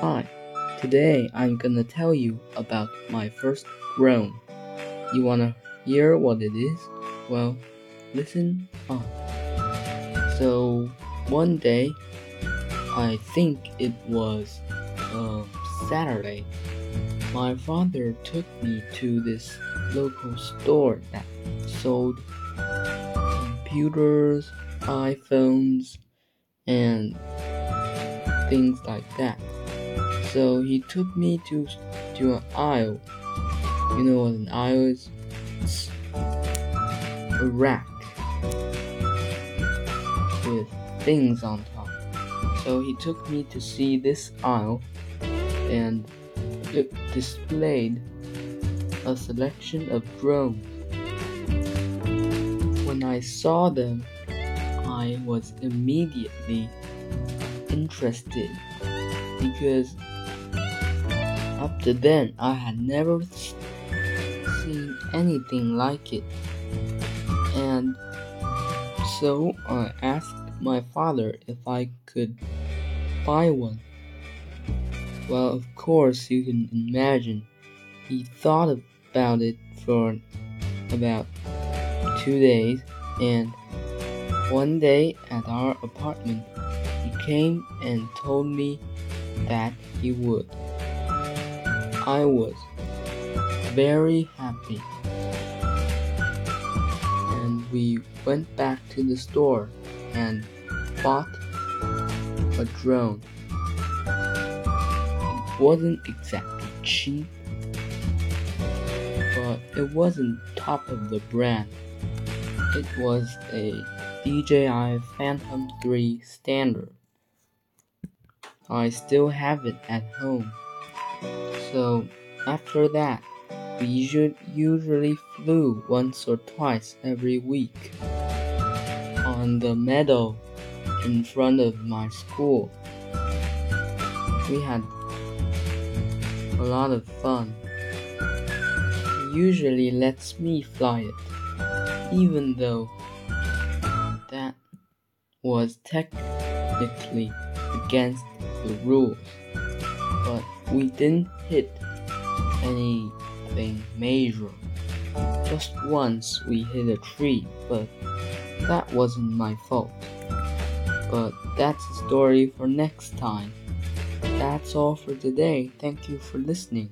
Hi, today I'm gonna tell you about my first drone. You wanna hear what it is? Well, listen up. So, one day, I think it was uh, Saturday, my father took me to this local store that sold computers, iPhones, and things like that. So he took me to to an aisle. You know what an aisle is? It's a rack with things on top. So he took me to see this aisle and it displayed a selection of drones. When I saw them, I was immediately interested because up to then I had never seen anything like it. And so I asked my father if I could buy one. Well, of course, you can imagine he thought about it for about two days, and one day at our apartment, he came and told me that he would. I was very happy. And we went back to the store and bought a drone. It wasn't exactly cheap, but it wasn't top of the brand. It was a DJI Phantom 3 standard. I still have it at home. So after that, we usually flew once or twice every week on the meadow in front of my school. We had a lot of fun. He usually lets me fly it, even though that was technically against the rules. But we didn't hit anything major. Just once we hit a tree, but that wasn't my fault. But that's a story for next time. That's all for today. Thank you for listening.